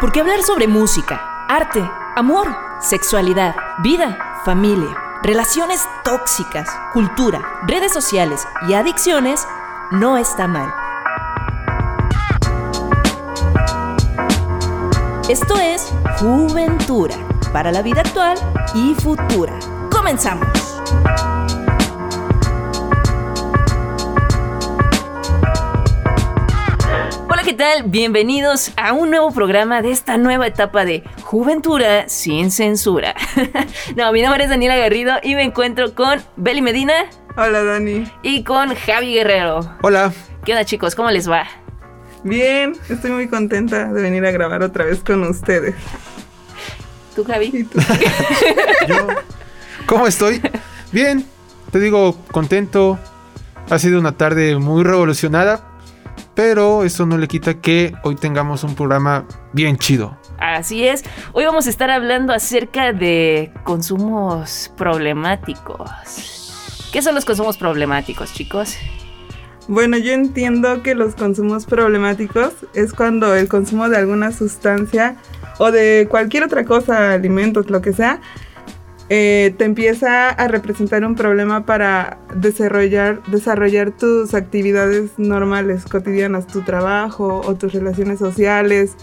Porque hablar sobre música, arte, amor, sexualidad, vida, familia, relaciones tóxicas, cultura, redes sociales y adicciones no está mal. Esto es Juventura para la vida actual y futura. Comenzamos. Tal? Bienvenidos a un nuevo programa de esta nueva etapa de Juventura sin censura. no, mi nombre es Daniela Garrido y me encuentro con Beli Medina. Hola, Dani. Y con Javi Guerrero. Hola. ¿Qué onda, chicos? ¿Cómo les va? Bien, estoy muy contenta de venir a grabar otra vez con ustedes. ¿Tú, Javi? ¿Y tú? Yo, ¿Cómo estoy? Bien, te digo, contento. Ha sido una tarde muy revolucionada, pero eso no le quita que hoy tengamos un programa bien chido. Así es. Hoy vamos a estar hablando acerca de consumos problemáticos. ¿Qué son los consumos problemáticos, chicos? Bueno, yo entiendo que los consumos problemáticos es cuando el consumo de alguna sustancia o de cualquier otra cosa, alimentos, lo que sea, eh, te empieza a representar un problema para desarrollar, desarrollar tus actividades normales, cotidianas, tu trabajo o tus relaciones sociales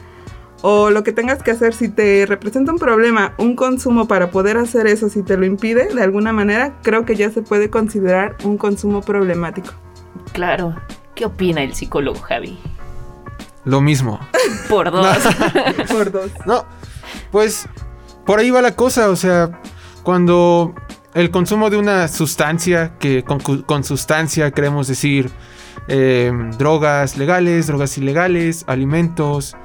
o lo que tengas que hacer. Si te representa un problema, un consumo para poder hacer eso, si te lo impide de alguna manera, creo que ya se puede considerar un consumo problemático. Claro. ¿Qué opina el psicólogo, Javi? Lo mismo. Por dos. Por dos. No, pues por ahí va la cosa, o sea, cuando el consumo de una sustancia, que con, con sustancia queremos decir eh, drogas legales, drogas ilegales, alimentos,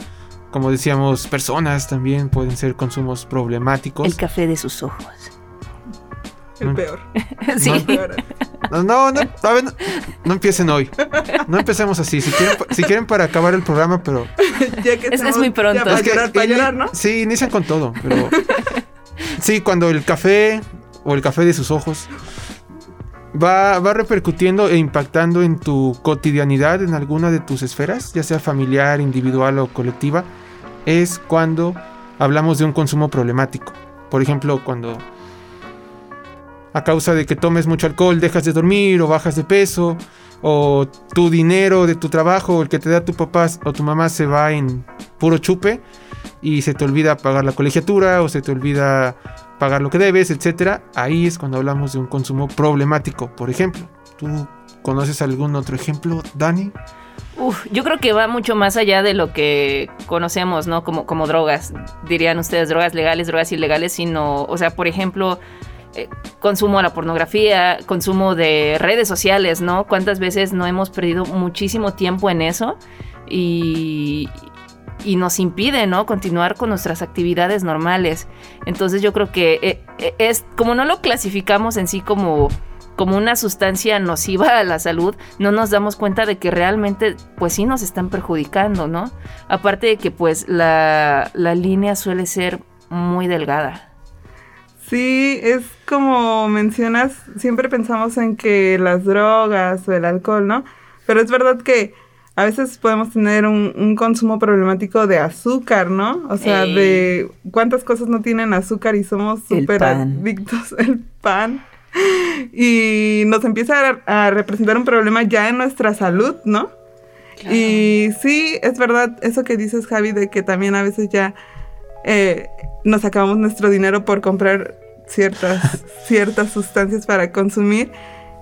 como decíamos, personas también pueden ser consumos problemáticos. El café de sus ojos. El Mm. peor. Sí. El peor. No, no, no, a ver, no, no empiecen hoy. No empecemos así. Si quieren, si quieren para acabar el programa, pero Ya que Es muy pronto. ya Para Es que llorar, para llorar, ¿no? Sí, inician con todo, pero... Sí, cuando el café o el café de sus ojos va, va repercutiendo e impactando en tu cotidianidad, en alguna de tus esferas, ya sea familiar, individual o colectiva, es cuando hablamos de un consumo problemático. Por ejemplo, cuando a causa de que tomes mucho alcohol dejas de dormir o bajas de peso, o tu dinero de tu trabajo, el que te da tu papá o tu mamá se va en puro chupe y se te olvida pagar la colegiatura o se te olvida pagar lo que debes, etcétera. Ahí es cuando hablamos de un consumo problemático, por ejemplo. ¿Tú conoces algún otro ejemplo, Dani? Uf, yo creo que va mucho más allá de lo que conocemos, ¿no? Como, como drogas, dirían ustedes, drogas legales, drogas ilegales, sino, o sea, por ejemplo, eh, consumo de la pornografía, consumo de redes sociales, ¿no? ¿Cuántas veces no hemos perdido muchísimo tiempo en eso? Y, y nos impide, ¿no? Continuar con nuestras actividades normales. Entonces yo creo que eh, eh, es, como no lo clasificamos en sí como como una sustancia nociva a la salud, no nos damos cuenta de que realmente, pues sí nos están perjudicando, ¿no? Aparte de que, pues, la, la línea suele ser muy delgada. Sí, es como mencionas, siempre pensamos en que las drogas o el alcohol, ¿no? Pero es verdad que a veces podemos tener un, un consumo problemático de azúcar, ¿no? O sea, Ey. de cuántas cosas no tienen azúcar y somos súper adictos al pan. Y nos empieza a, a representar un problema ya en nuestra salud, ¿no? Y sí, es verdad eso que dices, Javi, de que también a veces ya eh, nos acabamos nuestro dinero por comprar ciertas, ciertas sustancias para consumir,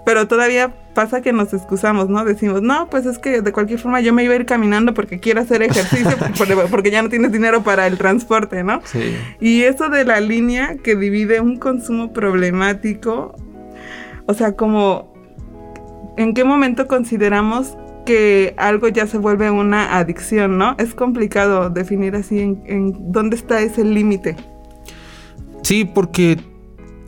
pero todavía pasa que nos excusamos, ¿no? Decimos, no, pues es que de cualquier forma yo me iba a ir caminando porque quiero hacer ejercicio, por- porque ya no tienes dinero para el transporte, ¿no? Sí. Y eso de la línea que divide un consumo problemático, o sea, como, ¿en qué momento consideramos que algo ya se vuelve una adicción, ¿no? Es complicado definir así en, en dónde está ese límite. Sí, porque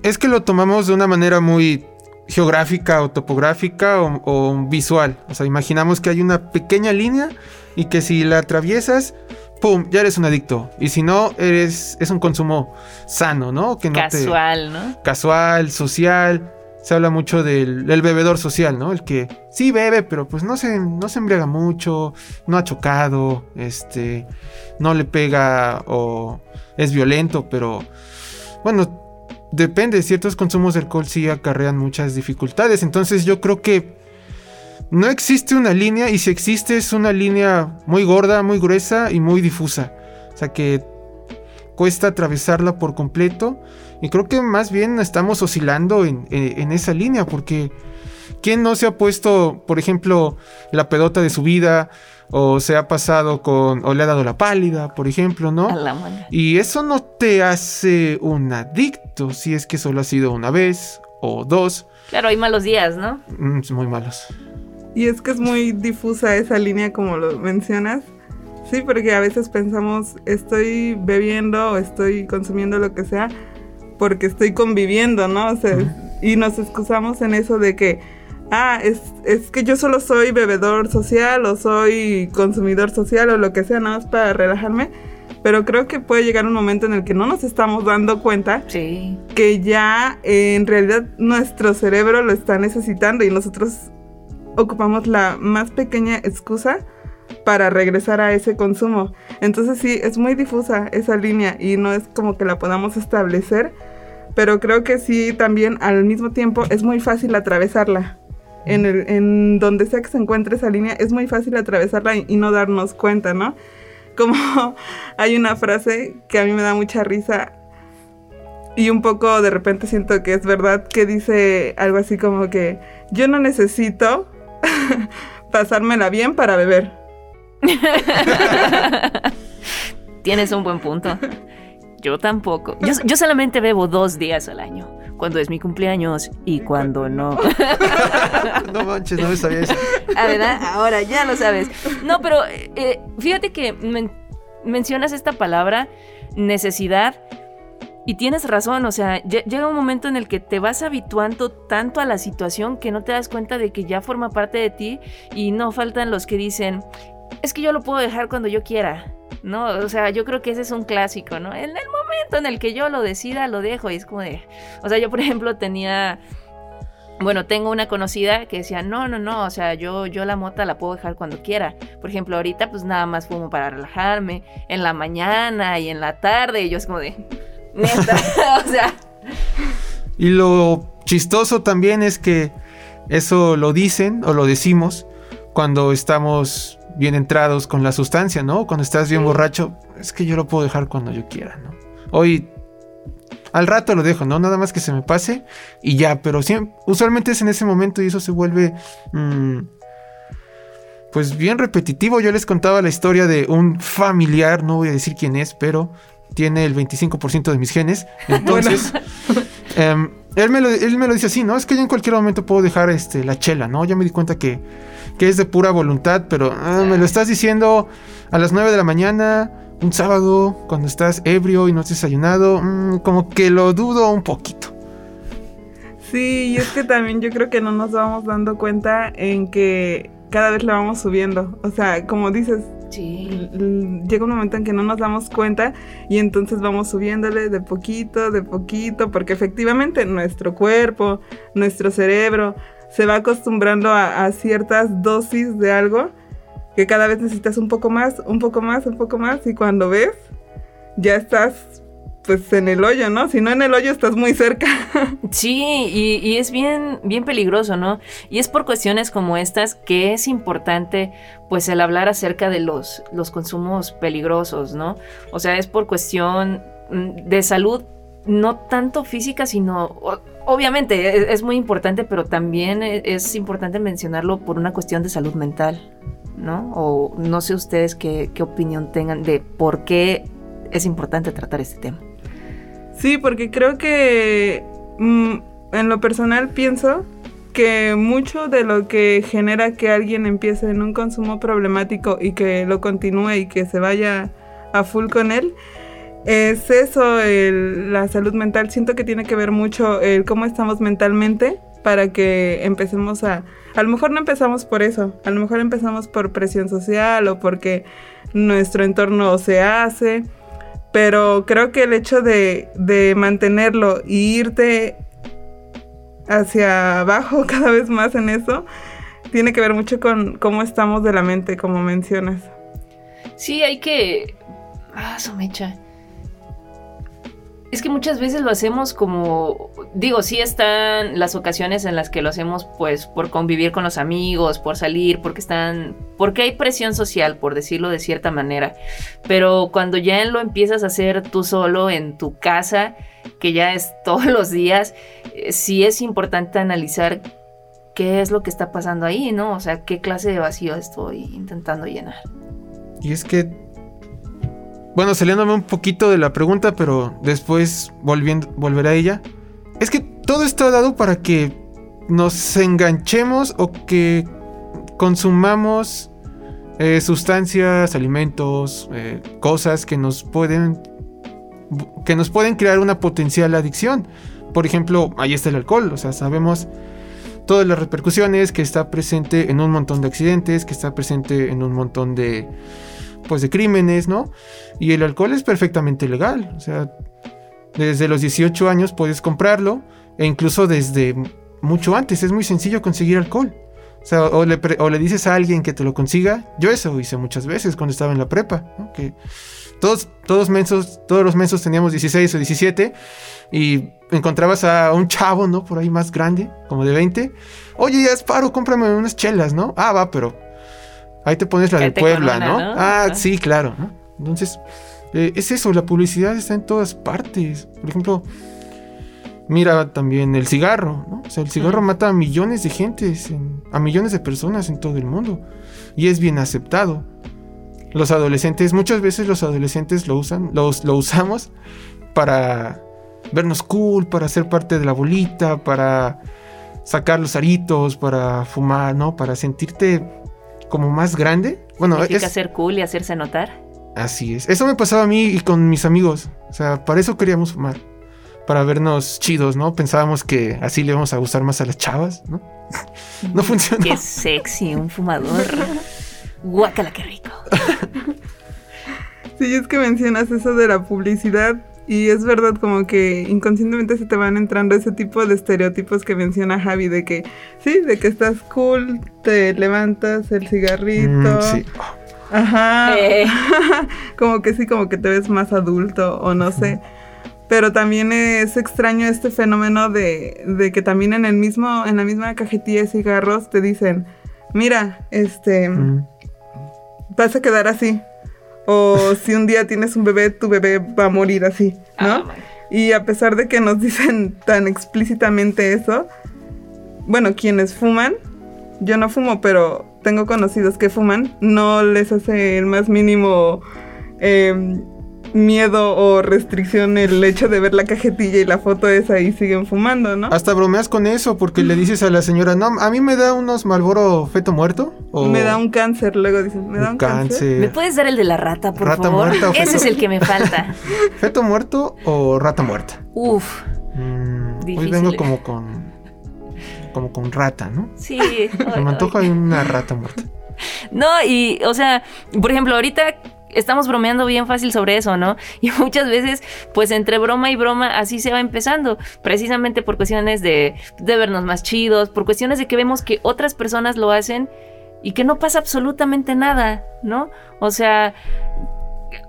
es que lo tomamos de una manera muy geográfica o topográfica o, o visual. O sea, imaginamos que hay una pequeña línea y que si la atraviesas, ¡pum! Ya eres un adicto. Y si no, eres es un consumo sano, ¿no? Que no te- Casual, ¿no? casual, social. se habla mucho del, del bebedor social, ¿no? El que sí bebe, pero pues no se, no se embriaga mucho, no ha chocado, este, no le pega o es violento, pero bueno, depende, ciertos consumos de alcohol sí acarrean muchas dificultades, entonces yo creo que no existe una línea y si existe es una línea muy gorda, muy gruesa y muy difusa, o sea que cuesta atravesarla por completo y creo que más bien estamos oscilando en, en esa línea porque... ¿Quién no se ha puesto, por ejemplo, la pedota de su vida? O se ha pasado con. O le ha dado la pálida, por ejemplo, ¿no? A la mano. Y eso no te hace un adicto si es que solo ha sido una vez o dos. Claro, hay malos días, ¿no? Mm, muy malos. Y es que es muy difusa esa línea como lo mencionas. Sí, porque a veces pensamos, estoy bebiendo o estoy consumiendo lo que sea porque estoy conviviendo, ¿no? O sea, y nos excusamos en eso de que, ah, es, es que yo solo soy bebedor social o soy consumidor social o lo que sea, nada más para relajarme. Pero creo que puede llegar un momento en el que no nos estamos dando cuenta Sí. que ya eh, en realidad nuestro cerebro lo está necesitando y nosotros ocupamos la más pequeña excusa para regresar a ese consumo. Entonces sí, es muy difusa esa línea y no es como que la podamos establecer, pero creo que sí también al mismo tiempo es muy fácil atravesarla. En, el, en donde sea que se encuentre esa línea, es muy fácil atravesarla y, y no darnos cuenta, ¿no? Como hay una frase que a mí me da mucha risa y un poco de repente siento que es verdad que dice algo así como que yo no necesito pasármela bien para beber. Tienes un buen punto. Yo tampoco. Yo, yo solamente bebo dos días al año. Cuando es mi cumpleaños y cuando no. no manches, no me sabía eso. Ah, ¿verdad? Ahora ya lo sabes. No, pero eh, fíjate que men- mencionas esta palabra, necesidad, y tienes razón, o sea, lle- llega un momento en el que te vas habituando tanto a la situación que no te das cuenta de que ya forma parte de ti y no faltan los que dicen, es que yo lo puedo dejar cuando yo quiera. No, o sea, yo creo que ese es un clásico, ¿no? En el momento en el que yo lo decida, lo dejo y es como de, o sea, yo por ejemplo tenía bueno, tengo una conocida que decía, no, no, no, o sea, yo, yo la mota la puedo dejar cuando quiera. Por ejemplo, ahorita pues nada más fumo para relajarme, en la mañana y en la tarde, y yo es como de, neta, o sea, Y lo chistoso también es que eso lo dicen o lo decimos cuando estamos bien entrados con la sustancia, ¿no? Cuando estás bien Sí. borracho, es que yo lo puedo dejar cuando yo quiera, ¿no? Hoy al rato lo dejo, ¿no? Nada más que se me pase y ya, pero siempre, usualmente es en ese momento y eso se vuelve mm, pues bien repetitivo. Yo les contaba la historia de un familiar, no voy a decir quién es, pero tiene el 25% de mis genes. Entonces, él, me lo, él me lo dice así, ¿no? Es que yo en cualquier momento puedo dejar este, la chela, ¿no? Ya me di cuenta que, que es de pura voluntad, pero ah, me lo estás diciendo a las 9 de la mañana, un sábado, cuando estás ebrio y no has desayunado, mm, como que lo dudo un poquito. Sí, y es que también yo creo que no nos vamos dando cuenta en que cada vez la vamos subiendo. O sea, como dices, llega un momento en que no nos damos cuenta y entonces vamos subiéndole de poquito, de poquito, porque efectivamente nuestro cuerpo, nuestro cerebro se va acostumbrando a, a ciertas dosis de algo que cada vez necesitas un poco más, un poco más, un poco más y cuando ves ya estás pues en el hoyo, ¿no? Si no en el hoyo estás muy cerca. sí, y, es bien, bien peligroso, ¿no? Y es por cuestiones como estas que es importante, pues, el hablar acerca de los, los consumos peligrosos, ¿no? O sea, es por cuestión mm, de salud, no tanto física, sino, obviamente, e- es, muy importante, pero también e- es importante mencionarlo por una cuestión de salud mental, ¿no? O no sé ustedes qué, qué opinión tengan de por qué es importante tratar este tema. Sí, porque creo que mm, en lo personal pienso que mucho de lo que genera que alguien empiece en un consumo problemático y que lo continúe y que se vaya a full con él, es eso, el- la salud mental. Siento que tiene que ver mucho el cómo estamos mentalmente para que empecemos a... A lo mejor no empezamos por eso, a lo mejor empezamos por presión social o porque nuestro entorno se hace, pero creo que el hecho de, de mantenerlo y irte hacia abajo cada vez más en eso, tiene que ver mucho con cómo estamos de la mente, como mencionas. Sí, hay que... Ah, mecha. Es que muchas veces lo hacemos como, digo, sí están las ocasiones en las que lo hacemos pues por convivir con los amigos, por salir, porque están, porque hay presión social, por decirlo de cierta manera. Pero cuando ya lo empiezas a hacer tú solo en tu casa, que ya es todos los días, eh, sí es importante analizar qué es lo que está pasando ahí, ¿no? O sea, qué clase de vacío estoy intentando llenar. Y es que bueno, saliéndome un poquito de la pregunta, pero después volviendo, volveré a ella. Es que todo está dado para que nos enganchemos o que consumamos eh, sustancias, alimentos, eh, cosas que nos pueden que nos pueden crear una potencial adicción. Por ejemplo, ahí está el alcohol, o sea, sabemos todas las repercusiones, que está presente en un montón de accidentes, que está presente en un montón de pues de crímenes, ¿no? Y el alcohol es perfectamente legal, o sea, desde los 18 años puedes comprarlo e incluso desde mucho antes es muy sencillo conseguir alcohol. O sea, o le, dices a alguien que te lo consiga. Yo eso hice muchas veces cuando estaba en la prepa. Que todos, todos, mensos, todos los mensos teníamos 16 o 17 y encontrabas a un chavo, ¿no? Por ahí más grande, como de 20. Oye, ya es paro, cómprame unas chelas, ¿no? Ah, va, pero Ahí te pones la de Puebla, ¿no? Ah, sí, claro. Entonces, eh, es eso, la publicidad está en todas partes. Por ejemplo, mira también el cigarro, ¿no? O sea, el cigarro mata a millones de gentes, a millones de personas en todo el mundo. Y es bien aceptado. Los adolescentes, muchas veces los adolescentes lo usan, los, lo usamos para vernos cool, para ser parte de la bolita, para sacar los aritos, para fumar, ¿no? Para sentirte como más grande. Bueno, es ser cool y hacerse notar. Así es. Eso me pasaba a mí y con mis amigos. O sea, para eso queríamos fumar. Para vernos chidos, ¿no? Pensábamos que así le íbamos a gustar más a las chavas, ¿no? no funcionó. Qué sexy, un fumador. Guácala, qué rico. sí, es que mencionas eso de la publicidad. Y es verdad como que inconscientemente se te van entrando ese tipo de estereotipos que menciona Javi, de que sí, de que estás cool, te levantas el cigarrito. Mm, sí. Ajá. Eh. como que sí, como que te ves más adulto o no sé. Pero también es extraño este fenómeno de, de, que también en el mismo, en la misma cajetilla de cigarros te dicen, mira, este, mm. vas a quedar así. O si un día tienes un bebé, tu bebé va a morir así, ¿no? Ah, y a pesar de que nos dicen tan explícitamente eso, bueno, quienes fuman, yo no fumo, pero tengo conocidos que fuman, no les hace el más mínimo em, miedo o restricción el hecho de ver la cajetilla y la foto esa y siguen fumando, ¿no? Hasta bromeas con eso porque le dices a la señora, no, a mí me da unos Malboro feto muerto. O... Me da un cáncer, luego dicen, me da un cáncer. ¿Me puedes dar el de la rata, por rata favor? Muerta Ese es el que me falta. ¿Feto muerto o rata muerta? Uf. Mm, hoy vengo como con como con rata, ¿no? Sí. me antoja una rata muerta. No, y, o sea, por ejemplo, ahorita estamos bromeando bien fácil sobre eso, ¿no? Y muchas veces, pues entre broma y broma, así se va empezando, precisamente por cuestiones de, vernos más chidos, por cuestiones de que vemos que otras personas lo hacen y que no pasa absolutamente nada, ¿no? O sea,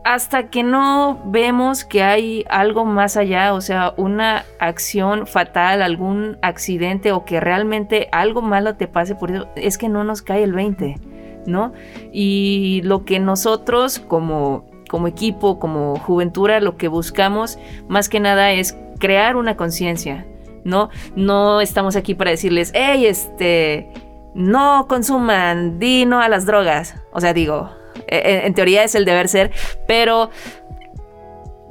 hasta que no vemos que hay algo más allá, o sea, una acción fatal, algún accidente o que realmente algo malo te pase por eso, es que no nos cae el 20. ¿No? Y lo que nosotros como, equipo, como juventura, lo que buscamos más que nada es crear una conciencia, ¿no? No estamos aquí para decirles, hey, este, no consuman, di no a las drogas. O sea, digo, e, e, en, teoría es el deber ser, pero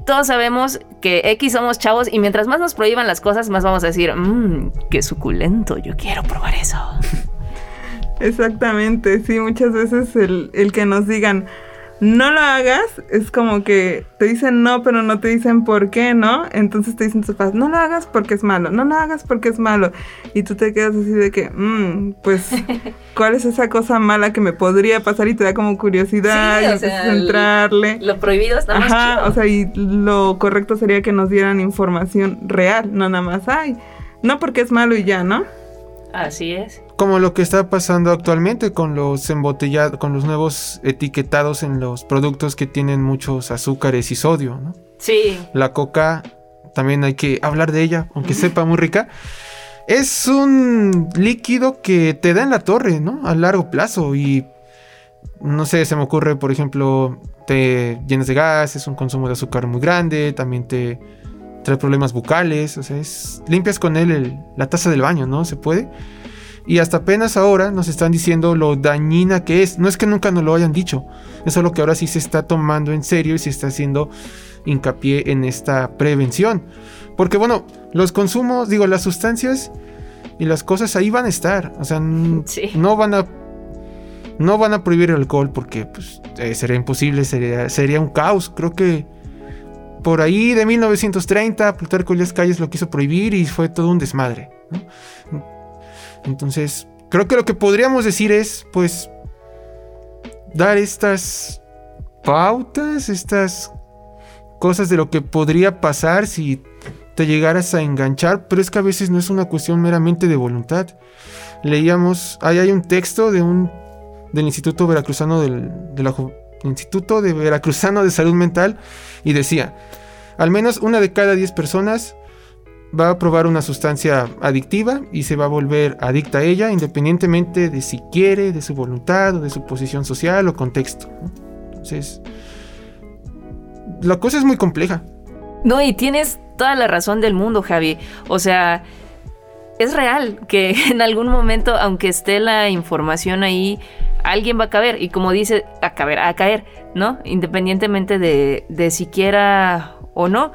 todos sabemos que X somos chavos y mientras más nos prohíban las cosas, más vamos a decir, mmm, qué suculento, yo quiero probar eso. Exactamente, sí, muchas veces el, el que nos digan, no lo hagas, es como que te dicen no, pero no te dicen por qué, ¿no? Entonces te dicen tus padres, no lo hagas porque es malo, no lo hagas porque es malo. Y tú te quedas así de que, mmm, pues, ¿cuál es esa cosa mala que me podría pasar? Y te da como curiosidad y entrarle. Lo prohibido está Ajá, o sea, y lo correcto sería que nos dieran información real, no nada más, ay, no porque es malo y ya, ¿no? Así es. Como lo que está pasando actualmente con los embotellados, con los nuevos etiquetados en los productos que tienen muchos azúcares y sodio, ¿no? Sí. La coca, también hay que hablar de ella, aunque sepa muy rica. Es un líquido que te da en la torre, ¿no? A largo plazo y no sé, se me ocurre, por ejemplo, te llenas de gas, es un consumo de azúcar muy grande, también te trae problemas bucales, o sea, es, limpias con él el- la taza del baño, ¿no? Se puede. Y hasta apenas ahora nos están diciendo lo dañina que es. No es que nunca nos lo hayan dicho, es solo que ahora sí se está tomando en serio y se está haciendo hincapié en esta prevención. Porque bueno, los consumos, digo, las sustancias y las cosas ahí van a estar. O sea, Sí. no van a no van a prohibir el alcohol porque pues, eh, sería imposible, sería, sería un caos. Creo que por ahí de 1930 Plutarco Elías Calles lo quiso prohibir y fue todo un desmadre. ¿no? Entonces, creo que lo que podríamos decir es, pues, dar estas pautas, estas cosas de lo que podría pasar si te llegaras a enganchar, pero es que a veces no es una cuestión meramente de voluntad. Leíamos, ahí hay un texto de un del Instituto Veracruzano del, de la Instituto de Veracruzano de Salud Mental y decía, al menos una de cada 10 personas va a probar una sustancia adictiva y se va a volver adicta a ella independientemente de si quiere, de su voluntad o de su posición social o contexto. Entonces, la cosa es muy compleja. No, y tienes toda la razón del mundo, Javi. O sea, es real que en algún momento, aunque esté la información ahí, alguien va a caer. Y como dice, a caer, a caer, ¿no? Independientemente de, de si quiera o no.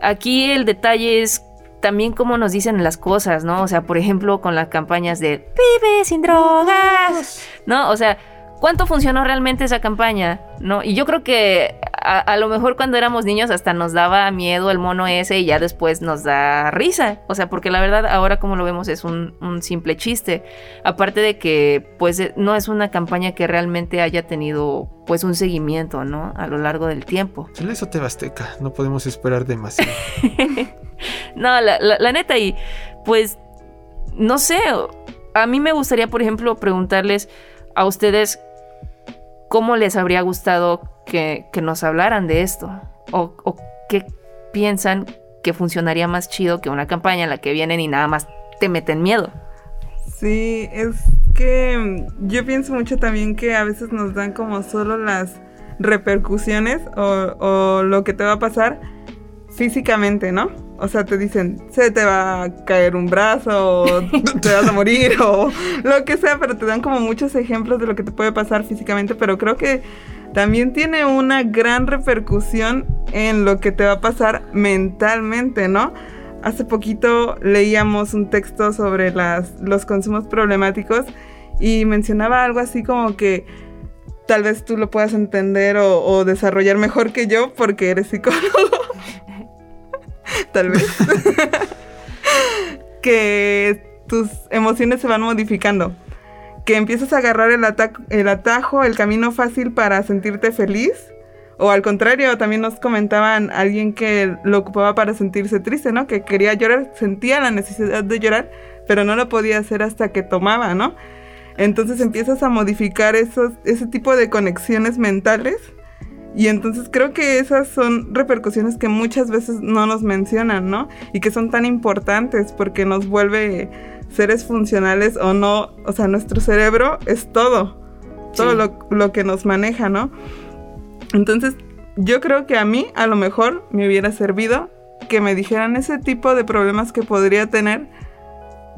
Aquí el detalle es también cómo nos dicen las cosas, ¿no? O sea, por ejemplo, con las campañas de Vive sin drogas, ¿no? O sea, ¿cuánto funcionó realmente esa campaña? ¿No? Y yo creo que a, a lo mejor cuando éramos niños hasta nos daba miedo el mono ese y ya después nos da risa. O sea, porque la verdad ahora como lo vemos es un, un simple chiste. Aparte de que pues eh, no es una campaña que realmente haya tenido pues un seguimiento, ¿no? A lo largo del tiempo. Se le hizo Tebasteca, no podemos esperar demasiado. No, la, la- la neta, y pues, no sé, a mí me gustaría, por ejemplo, preguntarles a ustedes cómo les habría gustado que, que nos hablaran de esto, o, qué piensan que funcionaría más chido que una campaña en la que vienen y nada más te meten miedo. Sí, es que yo pienso mucho también que a veces nos dan como solo las repercusiones o lo que te va a pasar físicamente, ¿no? O sea, te dicen, se te va a caer un brazo, o te vas a morir, o lo que sea, pero te dan como muchos ejemplos de lo que te puede pasar físicamente, pero creo que también tiene una gran repercusión en lo que te va a pasar mentalmente, ¿no? Hace poquito leíamos un texto sobre las, los consumos problemáticos y mencionaba algo así como que tal vez tú lo puedas entender o, o desarrollar mejor que yo porque eres psicólogo. Tal vez. que tus emociones se van modificando. Que empiezas a agarrar el, el atajo, el camino fácil para sentirte feliz. O al contrario, también nos comentaban alguien que lo ocupaba para sentirse triste, ¿no? Que quería llorar, sentía la necesidad de llorar, pero no lo podía hacer hasta que tomaba, ¿no? Entonces empiezas a modificar esos, ese tipo de conexiones mentales y entonces creo que esas son repercusiones que muchas veces no nos mencionan, ¿no? Y que son tan importantes porque nos vuelve seres funcionales o no, o sea, nuestro cerebro es todo, todo Sí. lo, lo que nos maneja, ¿no? Entonces yo creo que a mí a lo mejor me hubiera servido que me dijeran ese tipo de problemas que podría tener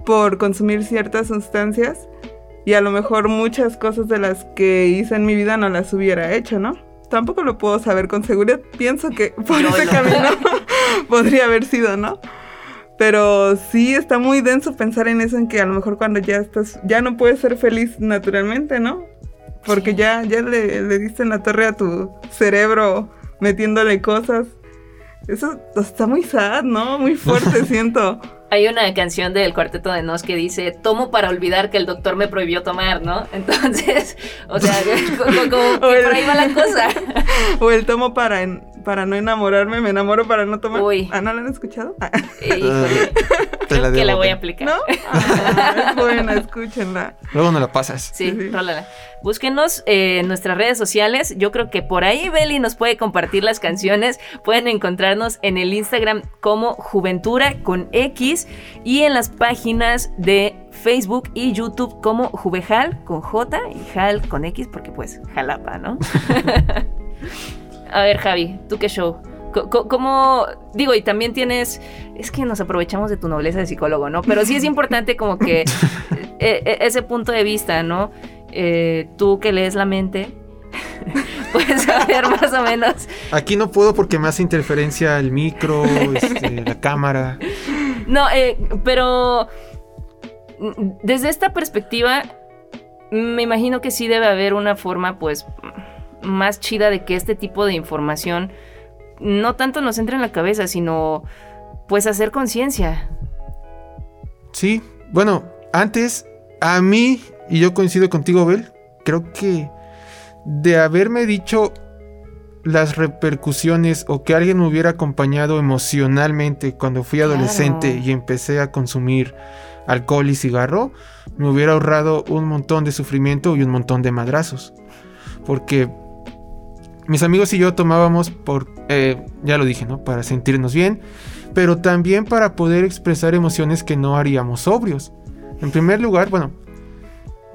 por consumir ciertas sustancias y a lo mejor muchas cosas de las que hice en mi vida no las hubiera hecho, ¿no? Tampoco lo puedo saber con seguridad. Pienso que por No, ese no. camino podría haber sido, ¿no? Pero sí está muy denso pensar en eso, en que a lo mejor cuando ya estás, ya no puedes ser feliz naturalmente, ¿no? Porque Sí. ya, ya le, le diste en la torre a tu cerebro metiéndole cosas. Eso está muy sad, ¿no? Muy fuerte, siento. Hay una canción del cuarteto de Nos que dice, tomo para olvidar que el doctor me prohibió tomar, ¿no? Entonces, o sea, como, como que por ahí va la cosa. O el tomo para, en- para no enamorarme, me enamoro para no tomar. Uy. Ah, ¿no la han escuchado? Ah, Híjole, Te la creo que la voy a aplicar. ¿No? Ah, es buena, escúchenla. Luego no la pasas. Sí, Sí, sí. rólala. Búsquenos eh, en nuestras redes sociales. Yo creo que por ahí Beli nos puede compartir las canciones. Pueden encontrarnos en el Instagram como Juventura con X y en las páginas de Facebook y YouTube como Juvejal con J y Jal con X porque pues Jalapa, ¿no? A ver, Javi, ¿tú qué show? ¿Cómo, digo, y también tienes, es que nos aprovechamos de tu nobleza de psicólogo, ¿no? Pero sí es importante como que eh, eh, ese punto de vista, ¿no? Eh, tú que lees la mente, puedes saber más o menos. Aquí no puedo porque me hace interferencia el micro, este, la cámara. No, eh, pero desde esta perspectiva, me imagino que sí debe haber una forma, pues, más chida de que este tipo de información no tanto nos entre en la cabeza, sino, pues, hacer conciencia. Sí, bueno, antes a mí, y yo coincido contigo, Bel, creo que de haberme dicho las repercusiones o que alguien me hubiera acompañado emocionalmente cuando fui Claro. adolescente y empecé a consumir alcohol y cigarro, me hubiera ahorrado un montón de sufrimiento y un montón de madrazos. Porque mis amigos y yo tomábamos por, eh, ya lo dije, ¿no? Para sentirnos bien, pero también para poder expresar emociones que no haríamos sobrios. En primer lugar, bueno,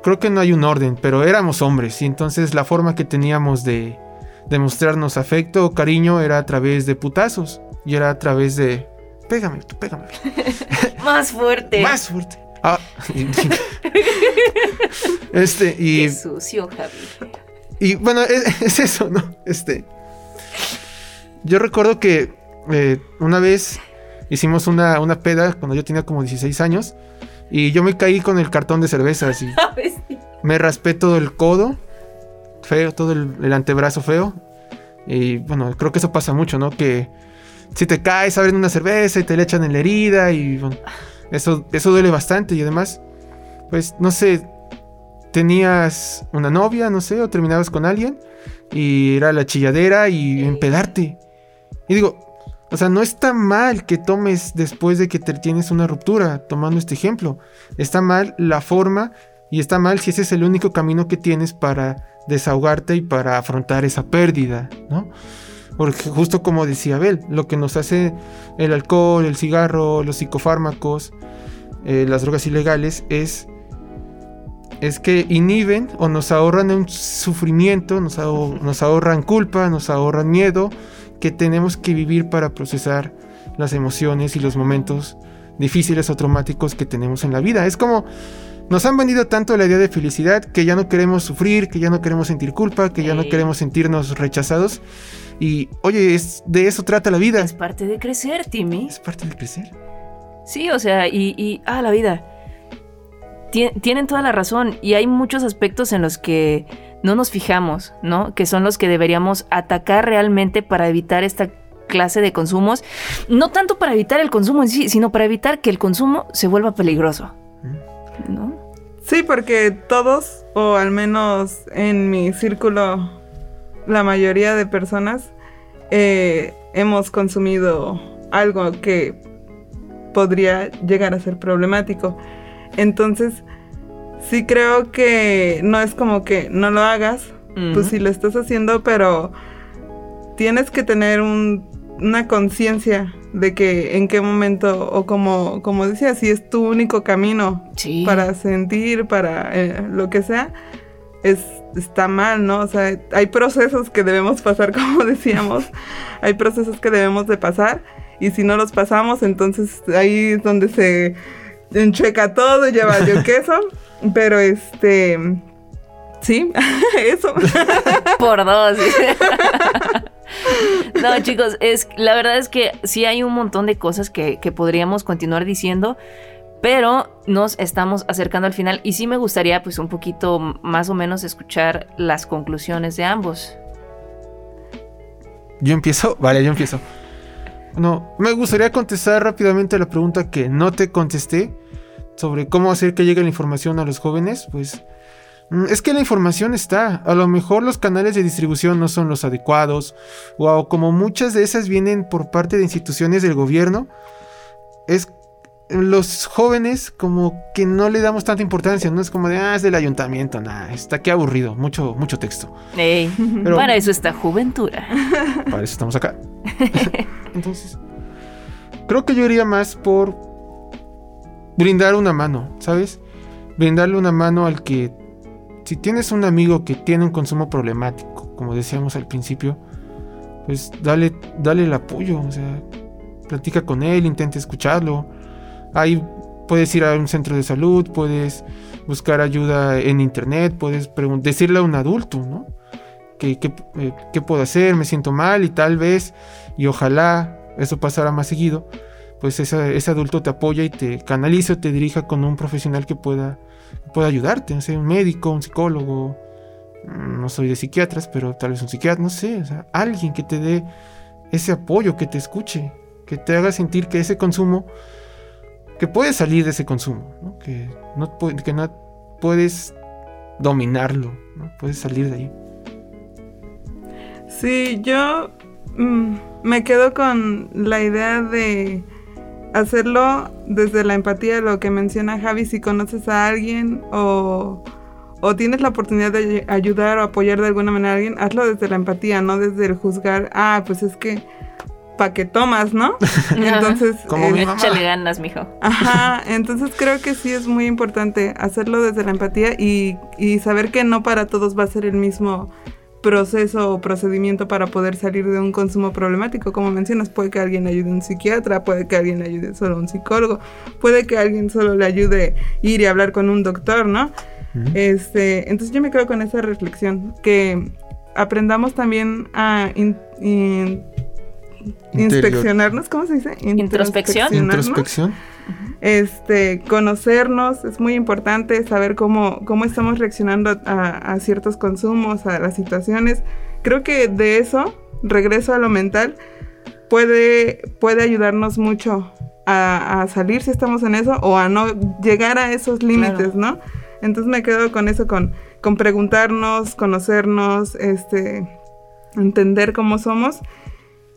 creo que no hay un orden, pero éramos hombres y entonces la forma que teníamos de demostrarnos afecto o cariño era a través de putazos y era a través de pégame, tú pégame. Más fuerte. Más fuerte. Ah, este y Qué sucio, Javi. y bueno, es, es eso, ¿no? Este. Yo recuerdo que eh, una vez hicimos una, una peda cuando yo tenía como 16 años. Y yo me caí con el cartón de cervezas y me raspé todo el codo. Feo, todo el, el antebrazo feo. Y bueno, creo que eso pasa mucho, ¿no? Que si te caes, abren una cerveza y te le echan en la herida. Y bueno, eso, eso duele bastante. Y además, pues no sé, tenías una novia, no sé, o terminabas con alguien y era la chilladera y empedarte. Y digo, o sea, no está mal que tomes después de que te tienes una ruptura, tomando este ejemplo. Está mal la forma y está mal si ese es el único camino que tienes para desahogarte y para afrontar esa pérdida, ¿no? Porque justo como decía Abel, lo que nos hace el alcohol, el cigarro, los psicofármacos, eh, las drogas ilegales es es que inhiben o nos ahorran un sufrimiento, nos, nos ahorran culpa, nos ahorran miedo que tenemos que vivir para procesar las emociones y los momentos difíciles o traumáticos que tenemos en la vida. Es como nos han vendido tanto la idea de felicidad que ya no queremos sufrir, que ya no queremos sentir culpa, que ya no queremos sentirnos rechazados. Y oye, es, de eso trata la vida. Es parte de crecer, Timmy. Es parte de crecer. Sí, o sea, y, y ah, la vida. Tien- tienen toda la razón y hay muchos aspectos en los que no nos fijamos, ¿no? Que son los que deberíamos atacar realmente para evitar esta clase de consumos. No tanto para evitar el consumo en sí, sino para evitar que el consumo se vuelva peligroso, ¿no? Sí, porque todos, o al menos en mi círculo, la mayoría de personas, eh, hemos consumido algo que podría llegar a ser problemático. Entonces, sí creo que no es como que no lo hagas, pues Ujú. sí lo estás haciendo, pero tienes que tener un- una conciencia de que en qué momento, o como, como decía, si es tu único camino Sí. para sentir, para eh, lo que sea, es, está mal, ¿no? O sea, hay procesos que debemos pasar, como decíamos, hay procesos que debemos de pasar, y si no los pasamos, entonces ahí es donde se enchueca todo, lleva el queso, pero este, sí, eso. Por dos. no, chicos, es, la verdad es que sí hay un montón de cosas que, que podríamos continuar diciendo, pero nos estamos acercando al final y sí me gustaría pues un poquito más o menos escuchar las conclusiones de ambos. Yo empiezo, vale, yo empiezo. No, me gustaría contestar rápidamente a la pregunta que no te contesté sobre cómo hacer que llegue la información a los jóvenes. Pues Es que la información está. A lo mejor los canales de distribución no son los adecuados. O como muchas de esas vienen por parte de instituciones del gobierno. Es los jóvenes como que no le damos tanta importancia. No es como de, ah, es del ayuntamiento. Nah, está aquí aburrido. Mucho, mucho texto. Ey, Pero- para eso está Juventura. Para eso estamos acá. Entonces, creo que yo iría más por brindar una mano, ¿sabes? Brindarle una mano al que, si tienes un amigo que tiene un consumo problemático, como decíamos al principio, pues dale, dale el apoyo, o sea, platica con él, intenta escucharlo. Ahí puedes ir a un centro de salud, puedes buscar ayuda en internet, puedes decirle a un adulto, ¿no? ¿Qué, eh, qué puedo hacer? Me siento mal y tal vez, y ojalá eso pasara más seguido, pues esa- ese adulto te apoya y te canaliza o te dirija con un profesional que pueda, pueda ayudarte, no sé, un médico, un psicólogo, mm, no soy de psiquiatras, pero tal vez un psiquiatra, no sé, o sea, alguien que te dé ese apoyo, que te escuche, que te haga sentir que ese consumo, que puedes salir de ese consumo, que, no, puedes dominarlo, puedes salir de ahí. Sí, yo mm, me quedo con la idea de hacerlo desde la empatía, lo que menciona Javi, si conoces a alguien o, o tienes la oportunidad de ay- ayudar o apoyar de alguna manera a alguien, hazlo desde la empatía, no desde el juzgar, ah, pues es que pa' que tomas, ¿no? Entonces, Como eh, mi mamá. Échale ganas, mijo. Ajá, entonces creo que sí es muy importante hacerlo desde la empatía y, y saber que no para todos va a ser el mismo proceso o procedimiento para poder salir de un consumo problemático. Como mencionas, puede que alguien ayude a un psiquiatra, puede que alguien ayude solo a un psicólogo, puede que alguien solo le ayude ir y hablar con un doctor, ¿no? Este, entonces yo me quedo con esa reflexión, que aprendamos también a in- in- Interior. inspeccionarnos, ¿cómo se dice? Introspección. Introspeccionarnos. Introspección. Este, conocernos es muy importante, saber cómo, cómo estamos reaccionando a, a ciertos consumos, a las situaciones. Creo que de eso, regreso a lo mental, puede, puede ayudarnos mucho a, a salir si estamos en eso o a no llegar a esos límites, ¿no? Entonces me quedo con eso, con, con preguntarnos, conocernos, este, entender cómo somos.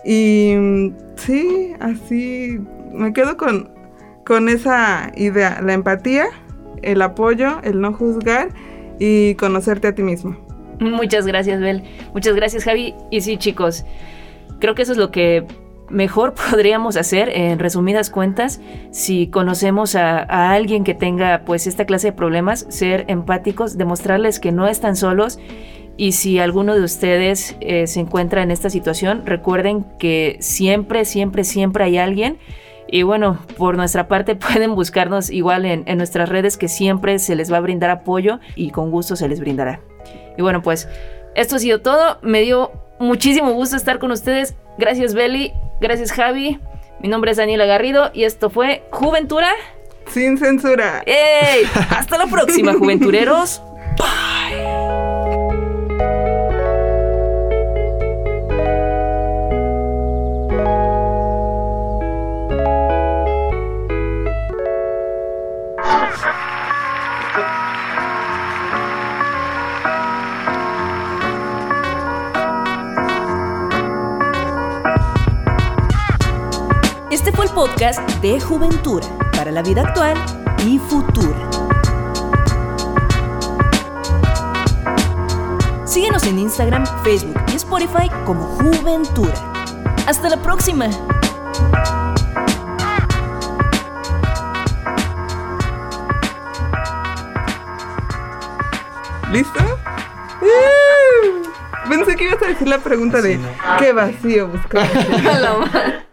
Y mm, sí, así me quedo con, con esa idea, la empatía, el apoyo, el no juzgar y conocerte a ti mismo. Muchas gracias, Bel. Muchas gracias, Javi. Y sí, chicos, creo que eso es lo que mejor podríamos hacer, en resumidas cuentas, si conocemos a, alguien que tenga pues esta clase de problemas, ser empáticos, demostrarles que no están solos. Y si alguno de ustedes eh, se encuentra en esta situación, recuerden que siempre, siempre, siempre hay alguien. Y bueno, por nuestra parte pueden buscarnos igual en, en nuestras redes que siempre se les va a brindar apoyo y con gusto se les brindará. Y bueno, pues esto ha sido todo. Me dio muchísimo gusto estar con ustedes. Gracias, Beli. Gracias, Javi. Mi nombre es Daniela Garrido y esto fue Juventura. Sin censura. ¡Ey! Hasta la próxima, Juventureros. Este podcast de Juventura para la vida actual y futura. Síguenos en Instagram, Facebook y Spotify como Juventura. Hasta la próxima. ¿Listo? ¡Uh! Pensé que ibas a decir la pregunta de qué vacío buscamos.